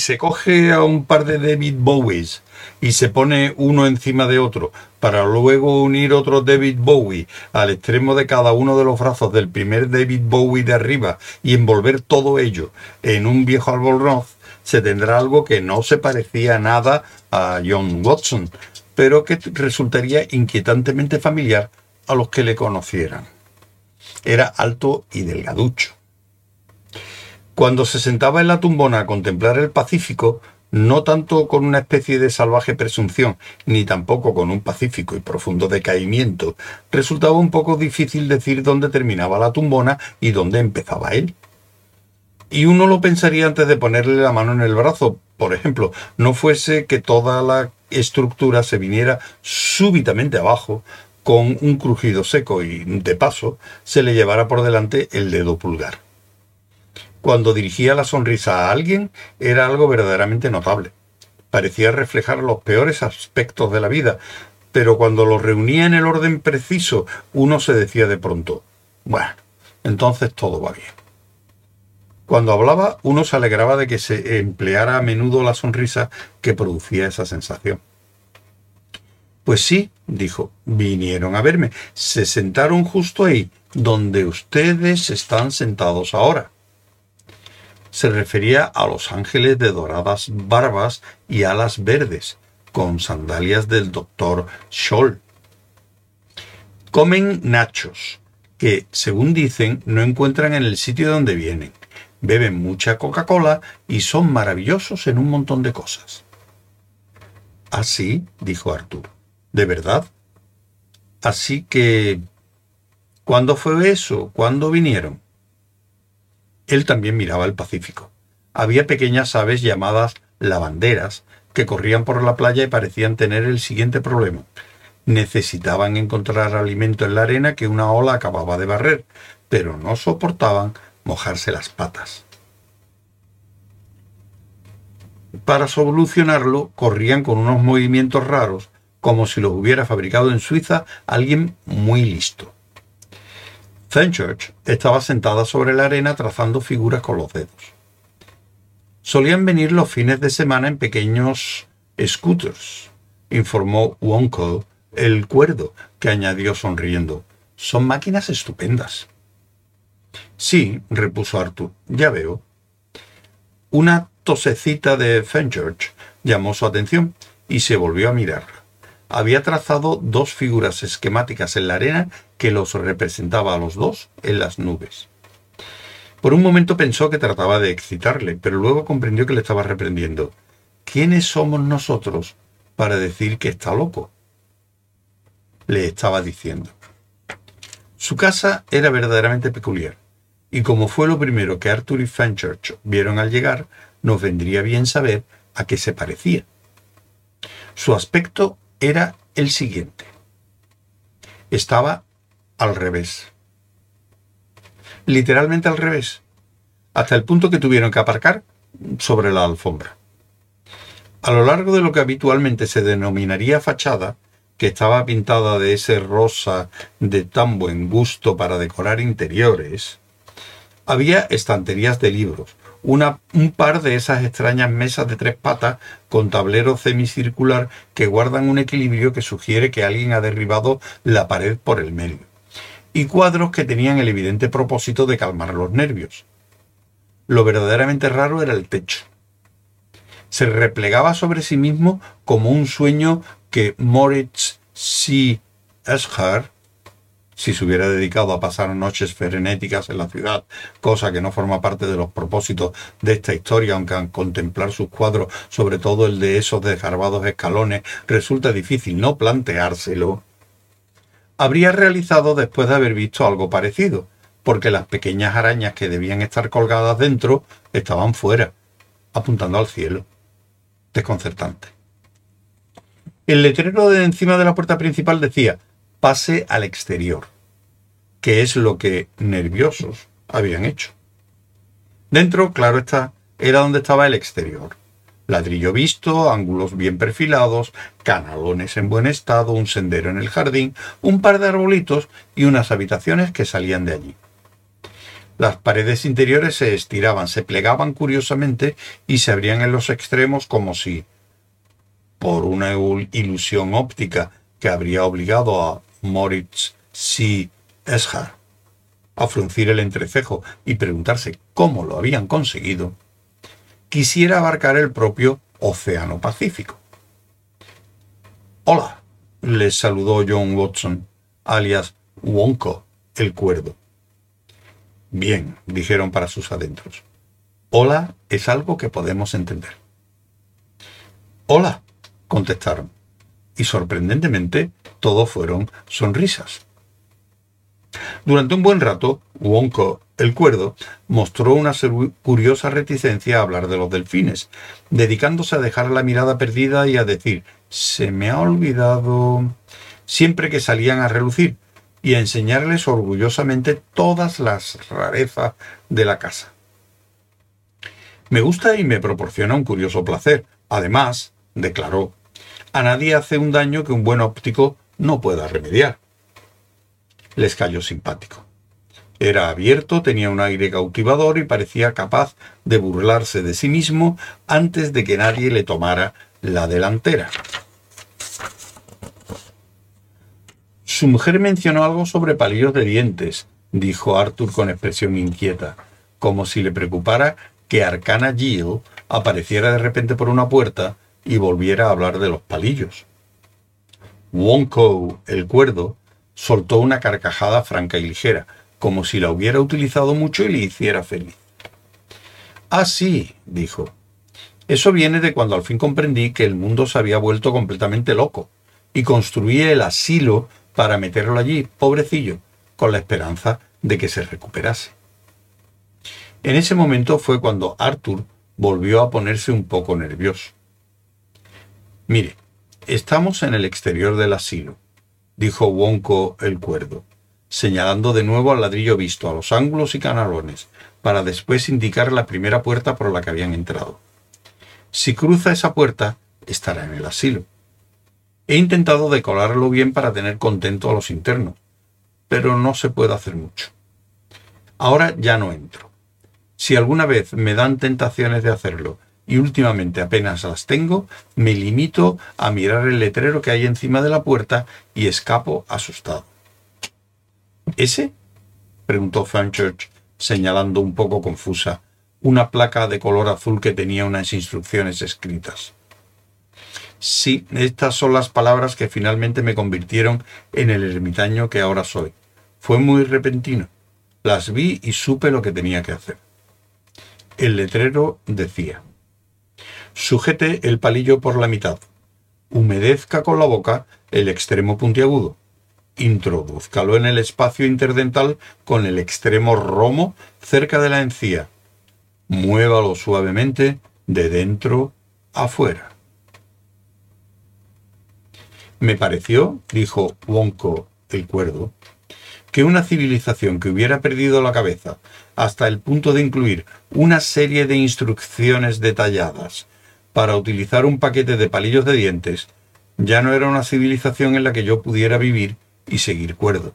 se coge a un par de David Bowies y se pone uno encima de otro para luego unir otro David Bowie al extremo de cada uno de los brazos del primer David Bowie de arriba y envolver todo ello en un viejo albornoz, se tendrá algo que no se parecía nada a John Watson, pero que resultaría inquietantemente familiar a los que le conocieran. Era alto y delgaducho. Cuando se sentaba en la tumbona a contemplar el Pacífico, no tanto con una especie de salvaje presunción, ni tampoco con un pacífico y profundo decaimiento, resultaba un poco difícil decir dónde terminaba la tumbona y dónde empezaba él. Y uno lo pensaría antes de ponerle la mano en el brazo, por ejemplo, no fuese que toda la estructura se viniera súbitamente abajo, con un crujido seco y, de paso, se le llevara por delante el dedo pulgar cuando dirigía la sonrisa a alguien era algo verdaderamente notable. Parecía reflejar los peores aspectos de la vida, pero cuando los reunía en el orden preciso, uno se decía de pronto, bueno, entonces todo va bien. Cuando hablaba, uno se alegraba de que se empleara a menudo la sonrisa que producía esa sensación. Pues sí, dijo, vinieron a verme, se sentaron justo ahí, donde ustedes están sentados ahora se refería a los ángeles de doradas barbas y alas verdes, con sandalias del doctor Scholl. Comen nachos, que, según dicen, no encuentran en el sitio donde vienen. Beben mucha Coca-Cola y son maravillosos en un montón de cosas. Así, dijo Arthur. ¿De verdad? Así que... ¿Cuándo fue eso? ¿Cuándo vinieron? Él también miraba el Pacífico. Había pequeñas aves llamadas lavanderas que corrían por la playa y parecían tener el siguiente problema. Necesitaban encontrar alimento en la arena que una ola acababa de barrer, pero no soportaban mojarse las patas. Para solucionarlo, corrían con unos movimientos raros, como si los hubiera fabricado en Suiza alguien muy listo. Fenchurch estaba sentada sobre la arena trazando figuras con los dedos. Solían venir los fines de semana en pequeños scooters, informó Wonko, el cuerdo, que añadió sonriendo. Son máquinas estupendas. Sí, repuso Arthur, ya veo. Una tosecita de Fenchurch llamó su atención y se volvió a mirarla había trazado dos figuras esquemáticas en la arena que los representaba a los dos en las nubes. Por un momento pensó que trataba de excitarle, pero luego comprendió que le estaba reprendiendo. ¿Quiénes somos nosotros para decir que está loco? Le estaba diciendo. Su casa era verdaderamente peculiar, y como fue lo primero que Arthur y Fenchurch vieron al llegar, nos vendría bien saber a qué se parecía. Su aspecto era el siguiente. Estaba al revés. Literalmente al revés. Hasta el punto que tuvieron que aparcar sobre la alfombra. A lo largo de lo que habitualmente se denominaría fachada, que estaba pintada de ese rosa de tan buen gusto para decorar interiores, había estanterías de libros, un par de esas extrañas mesas de tres patas con tablero semicircular que guardan un equilibrio que sugiere que alguien ha derribado la pared por el medio, y cuadros que tenían el evidente propósito de calmar los nervios. Lo verdaderamente raro era el techo. Se replegaba sobre sí mismo como un sueño que Moritz C. Escher si se hubiera dedicado a pasar noches frenéticas en la ciudad, cosa que no forma parte de los propósitos de esta historia, aunque al contemplar sus cuadros, sobre todo el de esos desgarbados escalones, resulta difícil no planteárselo, habría realizado después de haber visto algo parecido, porque las pequeñas arañas que debían estar colgadas dentro estaban fuera, apuntando al cielo. Desconcertante. El letrero de encima de la puerta principal decía pase al exterior, que es lo que nerviosos habían hecho. Dentro, claro está, era donde estaba el exterior. Ladrillo visto, ángulos bien perfilados, canalones en buen estado, un sendero en el jardín, un par de arbolitos y unas habitaciones que salían de allí. Las paredes interiores se estiraban, se plegaban curiosamente y se abrían en los extremos como si, por una ilusión óptica que habría obligado a Moritz C. Eschar a fruncir el entrecejo y preguntarse cómo lo habían conseguido, quisiera abarcar el propio Océano Pacífico. Hola, les saludó John Watson, alias Wonko, el cuerdo. Bien, dijeron para sus adentros. Hola es algo que podemos entender. Hola, contestaron. Y sorprendentemente, todos fueron sonrisas. Durante un buen rato, Wonko, el cuerdo, mostró una curiosa reticencia a hablar de los delfines, dedicándose a dejar la mirada perdida y a decir se me ha olvidado siempre que salían a relucir, y a enseñarles orgullosamente todas las rarezas de la casa. Me gusta y me proporciona un curioso placer. Además, declaró, a nadie hace un daño que un buen óptico no pueda remediar. Les cayó simpático. Era abierto, tenía un aire cautivador y parecía capaz de burlarse de sí mismo antes de que nadie le tomara la delantera. Su mujer mencionó algo sobre palillos de dientes, dijo Arthur con expresión inquieta, como si le preocupara que Arcana Jill apareciera de repente por una puerta y volviera a hablar de los palillos. Wonko, el cuerdo, soltó una carcajada franca y ligera, como si la hubiera utilizado mucho y le hiciera feliz. Ah, sí, dijo. Eso viene de cuando al fin comprendí que el mundo se había vuelto completamente loco y construí el asilo para meterlo allí, pobrecillo, con la esperanza de que se recuperase. En ese momento fue cuando Arthur volvió a ponerse un poco nervioso. Mire, estamos en el exterior del asilo, dijo Wonko el cuerdo, señalando de nuevo al ladrillo visto, a los ángulos y canalones, para después indicar la primera puerta por la que habían entrado. Si cruza esa puerta, estará en el asilo. He intentado decorarlo bien para tener contento a los internos, pero no se puede hacer mucho. Ahora ya no entro. Si alguna vez me dan tentaciones de hacerlo y últimamente apenas las tengo, me limito a mirar el letrero que hay encima de la puerta y escapo asustado. ¿Ese? preguntó Fanchurch, señalando un poco confusa una placa de color azul que tenía unas instrucciones escritas. Sí, estas son las palabras que finalmente me convirtieron en el ermitaño que ahora soy. Fue muy repentino. Las vi y supe lo que tenía que hacer. El letrero decía, sujete el palillo por la mitad, humedezca con la boca el extremo puntiagudo, introdúzcalo en el espacio interdental con el extremo romo cerca de la encía, muévalo suavemente de dentro a fuera. Me pareció, dijo Wonko el cuerdo, que una civilización que hubiera perdido la cabeza hasta el punto de incluir una serie de instrucciones detalladas para utilizar un paquete de palillos de dientes, ya no era una civilización en la que yo pudiera vivir y seguir cuerdo.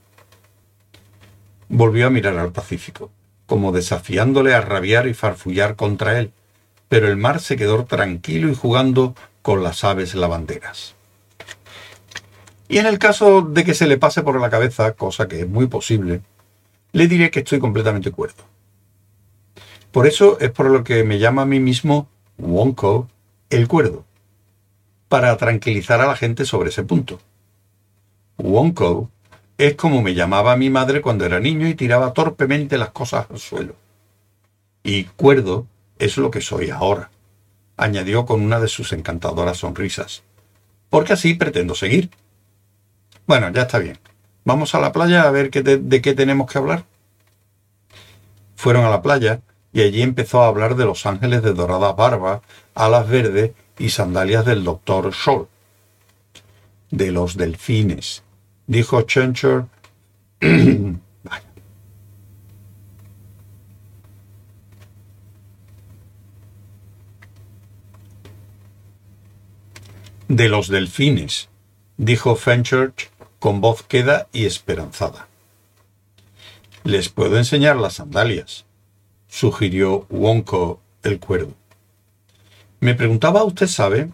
Volvió a mirar al Pacífico, como desafiándole a rabiar y farfullar contra él, pero el mar se quedó tranquilo y jugando con las aves lavanderas. Y en el caso de que se le pase por la cabeza, cosa que es muy posible, le diré que estoy completamente cuerdo. Por eso es por lo que me llama a mí mismo Wonko el cuerdo, para tranquilizar a la gente sobre ese punto. Wonko es como me llamaba mi madre cuando era niño y tiraba torpemente las cosas al suelo. Y cuerdo es lo que soy ahora, añadió con una de sus encantadoras sonrisas, porque así pretendo seguir. Bueno, ya está bien. Vamos a la playa a ver de qué tenemos que hablar. Fueron a la playa y allí empezó a hablar de los ángeles de dorada barba, alas verdes y sandalias del doctor Scholl. De los delfines, dijo Chencher. de los delfines, dijo Fenchurch con voz queda y esperanzada. Les puedo enseñar las sandalias, sugirió Wonko el cuerdo. Me preguntaba, ¿usted sabe?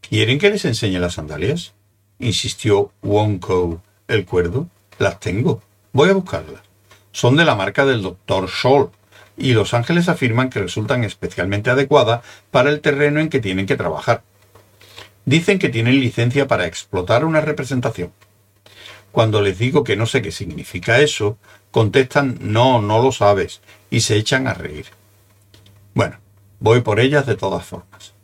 ¿Quieren que les enseñe las sandalias? insistió Wonko el cuerdo. Las tengo. Voy a buscarlas. Son de la marca del doctor Scholl y los ángeles afirman que resultan especialmente adecuadas para el terreno en que tienen que trabajar. Dicen que tienen licencia para explotar una representación. Cuando les digo que no sé qué significa eso, contestan no, no lo sabes, y se echan a reír. Bueno, voy por ellas de todas formas.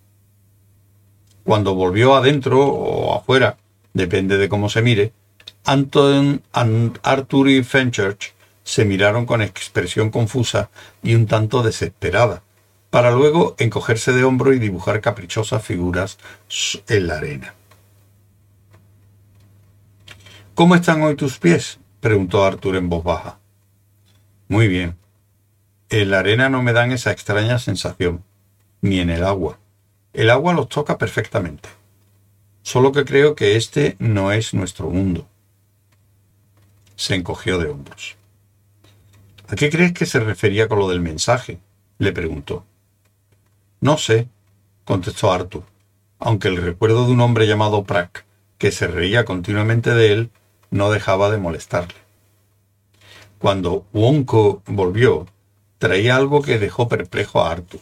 Cuando volvió adentro o afuera, depende de cómo se mire, Anton, Arthur y Fenchurch se miraron con expresión confusa y un tanto desesperada, para luego encogerse de hombro y dibujar caprichosas figuras en la arena. ¿Cómo están hoy tus pies? preguntó Arthur en voz baja. Muy bien. En la arena no me dan esa extraña sensación, ni en el agua. El agua los toca perfectamente. Solo que creo que este no es nuestro mundo se encogió de hombros. ¿A qué crees que se refería con lo del mensaje? le preguntó. No sé, contestó Arthur, aunque el recuerdo de un hombre llamado Prack, que se reía continuamente de él, no dejaba de molestarle. Cuando Wonko volvió, traía algo que dejó perplejo a Arthur.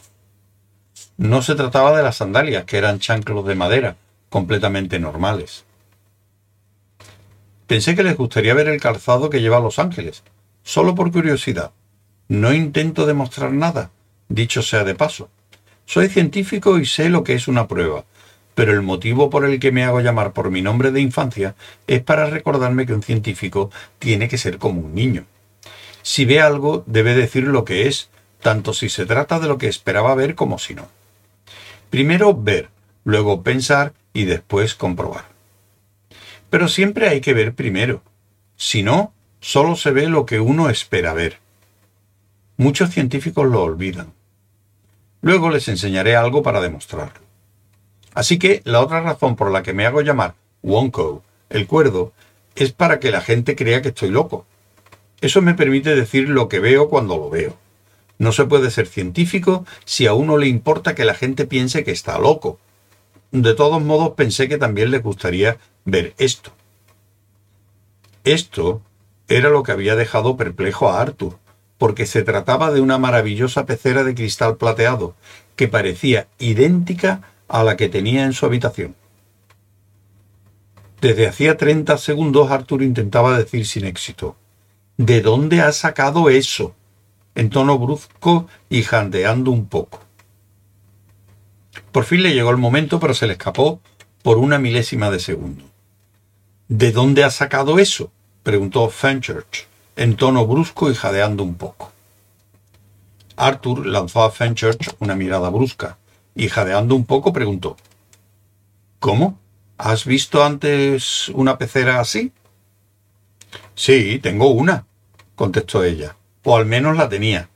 No se trataba de las sandalias, que eran chanclos de madera, completamente normales. Pensé que les gustaría ver el calzado que lleva Los Ángeles, solo por curiosidad. No intento demostrar nada, dicho sea de paso. Soy científico y sé lo que es una prueba, pero el motivo por el que me hago llamar por mi nombre de infancia es para recordarme que un científico tiene que ser como un niño. Si ve algo, debe decir lo que es, tanto si se trata de lo que esperaba ver como si no. Primero ver, luego pensar y después comprobar. Pero siempre hay que ver primero. Si no, solo se ve lo que uno espera ver. Muchos científicos lo olvidan. Luego les enseñaré algo para demostrarlo. Así que la otra razón por la que me hago llamar Wonko, el cuerdo, es para que la gente crea que estoy loco. Eso me permite decir lo que veo cuando lo veo. No se puede ser científico si a uno le importa que la gente piense que está loco. De todos modos pensé que también les gustaría ver esto. Esto era lo que había dejado perplejo a Arthur, porque se trataba de una maravillosa pecera de cristal plateado, que parecía idéntica a la que tenía en su habitación. Desde hacía treinta segundos Arthur intentaba decir sin éxito ¿De dónde ha sacado eso? en tono brusco y jandeando un poco. Por fin le llegó el momento, pero se le escapó por una milésima de segundo. ¿De dónde ha sacado eso? preguntó Fenchurch, en tono brusco y jadeando un poco. Arthur lanzó a Fenchurch una mirada brusca y jadeando un poco preguntó ¿Cómo? ¿Has visto antes una pecera así? Sí, tengo una, contestó ella, o al menos la tenía.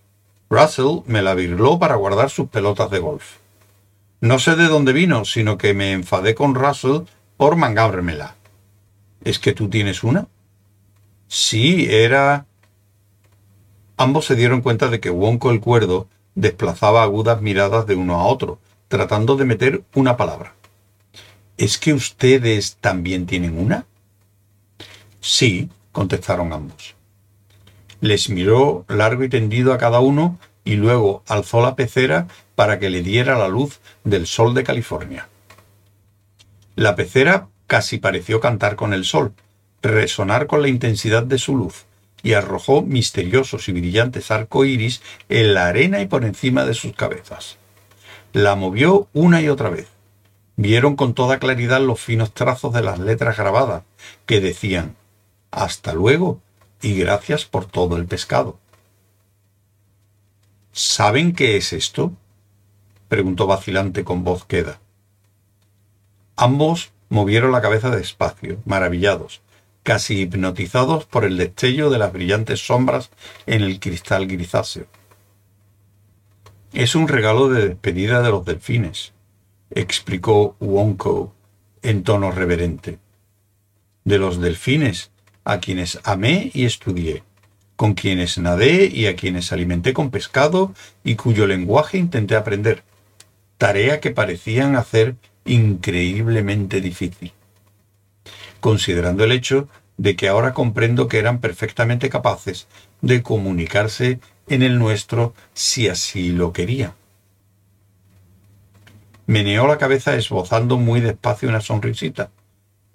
Russell me la virló para guardar sus pelotas de golf. No sé de dónde vino, sino que me enfadé con Russell por mangármela. ¿Es que tú tienes una? Sí, era... Ambos se dieron cuenta de que Wonko el cuerdo desplazaba agudas miradas de uno a otro, tratando de meter una palabra. ¿Es que ustedes también tienen una? Sí, contestaron ambos. Les miró largo y tendido a cada uno y luego alzó la pecera para que le diera la luz del sol de California. La pecera casi pareció cantar con el sol, resonar con la intensidad de su luz, y arrojó misteriosos y brillantes arcoíris en la arena y por encima de sus cabezas. La movió una y otra vez. Vieron con toda claridad los finos trazos de las letras grabadas, que decían Hasta luego y gracias por todo el pescado. ¿Saben qué es esto? preguntó vacilante con voz queda. Ambos movieron la cabeza despacio, maravillados, casi hipnotizados por el destello de las brillantes sombras en el cristal grisáceo. Es un regalo de despedida de los delfines, explicó Wonko en tono reverente. De los delfines, a quienes amé y estudié, con quienes nadé y a quienes alimenté con pescado y cuyo lenguaje intenté aprender, tarea que parecían hacer increíblemente difícil, considerando el hecho de que ahora comprendo que eran perfectamente capaces de comunicarse en el nuestro si así lo querían. Meneó la cabeza esbozando muy despacio una sonrisita,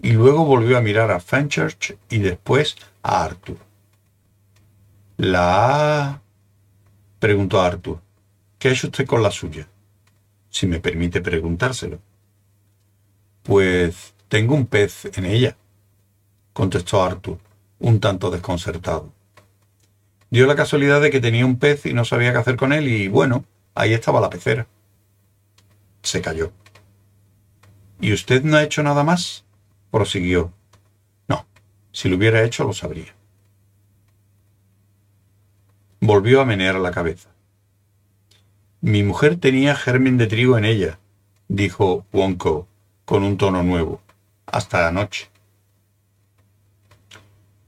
y luego volvió a mirar a Fenchurch y después a Arthur. ¿La preguntó Arthur. ¿Qué ha usted con la suya? Si me permite preguntárselo. Pues tengo un pez en ella, contestó Arthur, un tanto desconcertado. Dio la casualidad de que tenía un pez y no sabía qué hacer con él y bueno, ahí estaba la pecera. Se cayó. ¿Y usted no ha hecho nada más? prosiguió. No, si lo hubiera hecho lo sabría. Volvió a menear la cabeza. Mi mujer tenía germen de trigo en ella, dijo Wonko con un tono nuevo. Hasta anoche.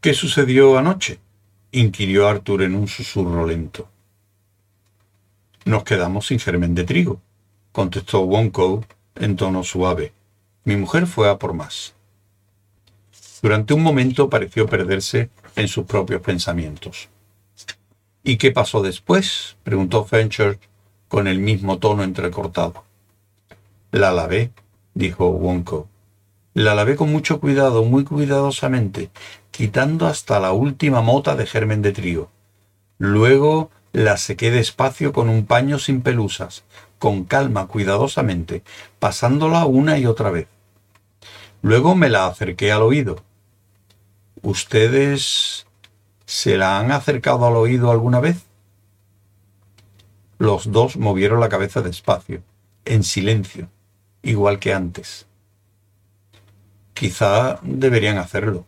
¿Qué sucedió anoche? inquirió Arthur en un susurro lento. Nos quedamos sin germen de trigo, contestó Wonko en tono suave. Mi mujer fue a por más. Durante un momento pareció perderse en sus propios pensamientos. ¿Y qué pasó después? preguntó Fenchurch con el mismo tono entrecortado. La lavé, dijo Wonko. La lavé con mucho cuidado, muy cuidadosamente, quitando hasta la última mota de germen de trigo. Luego la sequé despacio con un paño sin pelusas, con calma, cuidadosamente, pasándola una y otra vez. Luego me la acerqué al oído. ¿Ustedes se la han acercado al oído alguna vez? Los dos movieron la cabeza despacio, en silencio, igual que antes. Quizá deberían hacerlo.